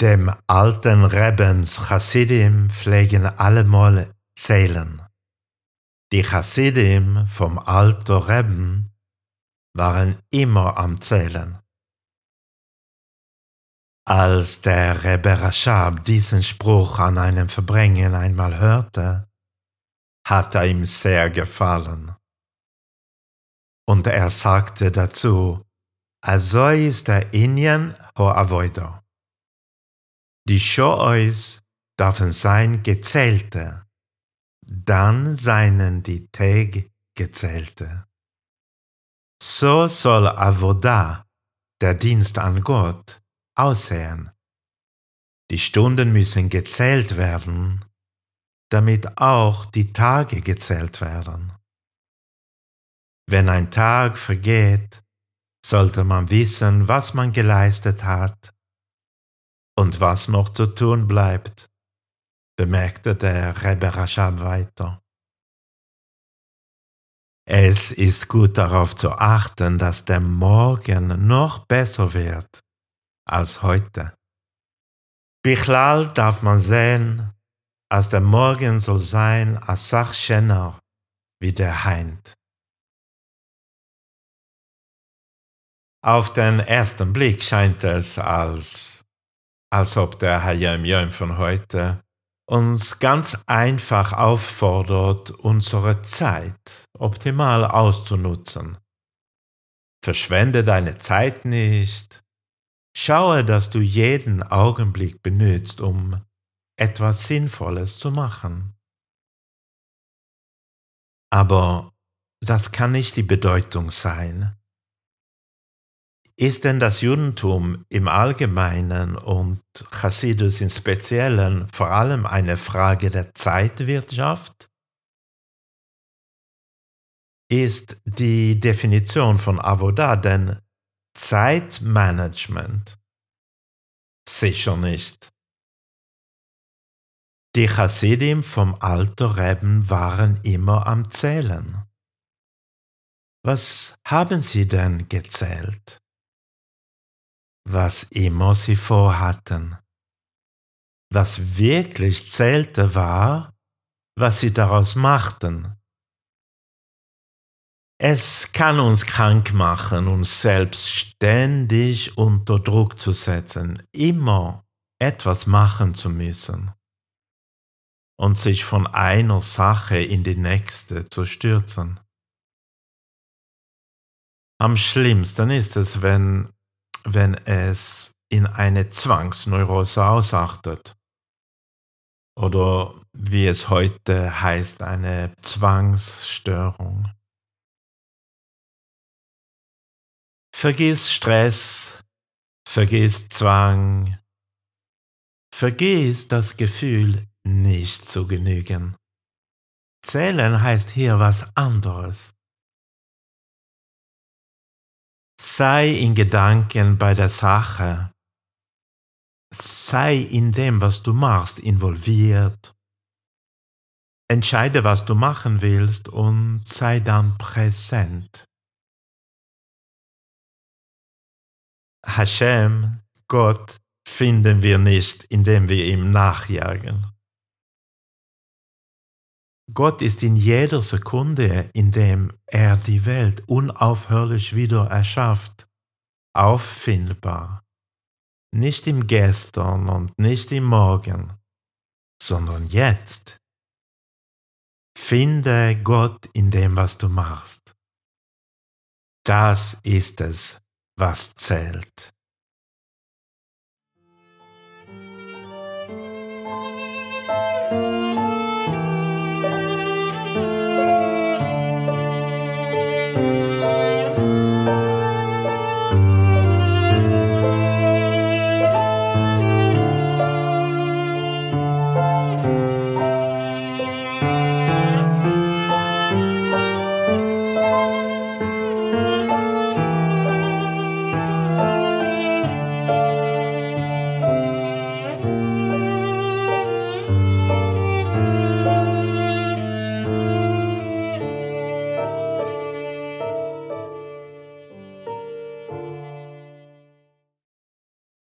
Dem alten Rebbens Chassidim pflegen allemal zählen. Die Chassidim vom alten Rebben waren immer am Zählen. Als der Rebbe Rashab diesen Spruch an einem Verbrechen einmal hörte, hat er ihm sehr gefallen. Und er sagte dazu, also ist der Indien ho avoido. Die Sho'ois dürfen sein gezählte, dann seien die Tag gezählte. So soll Avodah, der Dienst an Gott, aussehen. Die Stunden müssen gezählt werden, damit auch die Tage gezählt werden. Wenn ein Tag vergeht, sollte man wissen, was man geleistet hat und was noch zu tun bleibt, bemerkte der Rebbe Rashab weiter. Es ist gut darauf zu achten, dass der Morgen noch besser wird als heute. Bichlal darf man sehen, als der Morgen soll sein als Sachschenner wie der Heint. Auf den ersten Blick scheint es, als, als ob der Hayam Yom von heute uns ganz einfach auffordert, unsere Zeit optimal auszunutzen. Verschwende deine Zeit nicht. Schaue, dass du jeden Augenblick benützt, um etwas Sinnvolles zu machen. Aber das kann nicht die Bedeutung sein, ist denn das Judentum im Allgemeinen und Chassidus im Speziellen vor allem eine Frage der Zeitwirtschaft? Ist die Definition von Avodah denn Zeitmanagement? Sicher nicht. Die Chassidim vom Alter Reben waren immer am Zählen. Was haben sie denn gezählt? Was immer sie vorhatten. Was wirklich zählte war, was sie daraus machten. Es kann uns krank machen, uns selbst ständig unter Druck zu setzen, immer etwas machen zu müssen und sich von einer Sache in die nächste zu stürzen. Am schlimmsten ist es, wenn wenn es in eine Zwangsneurose ausartet. Oder wie es heute heißt, eine Zwangsstörung. Vergiss Stress, vergiss Zwang, vergiss das Gefühl, nicht zu genügen. Zählen heißt hier was anderes. Sei in Gedanken bei der Sache. Sei in dem, was du machst, involviert. Entscheide, was du machen willst und sei dann präsent. Hashem, Gott, finden wir nicht, indem wir ihm nachjagen. Gott ist in jeder Sekunde, in dem er die Welt unaufhörlich wieder erschafft, auffindbar. Nicht im Gestern und nicht im Morgen, sondern jetzt. Finde Gott in dem, was du machst. Das ist es, was zählt.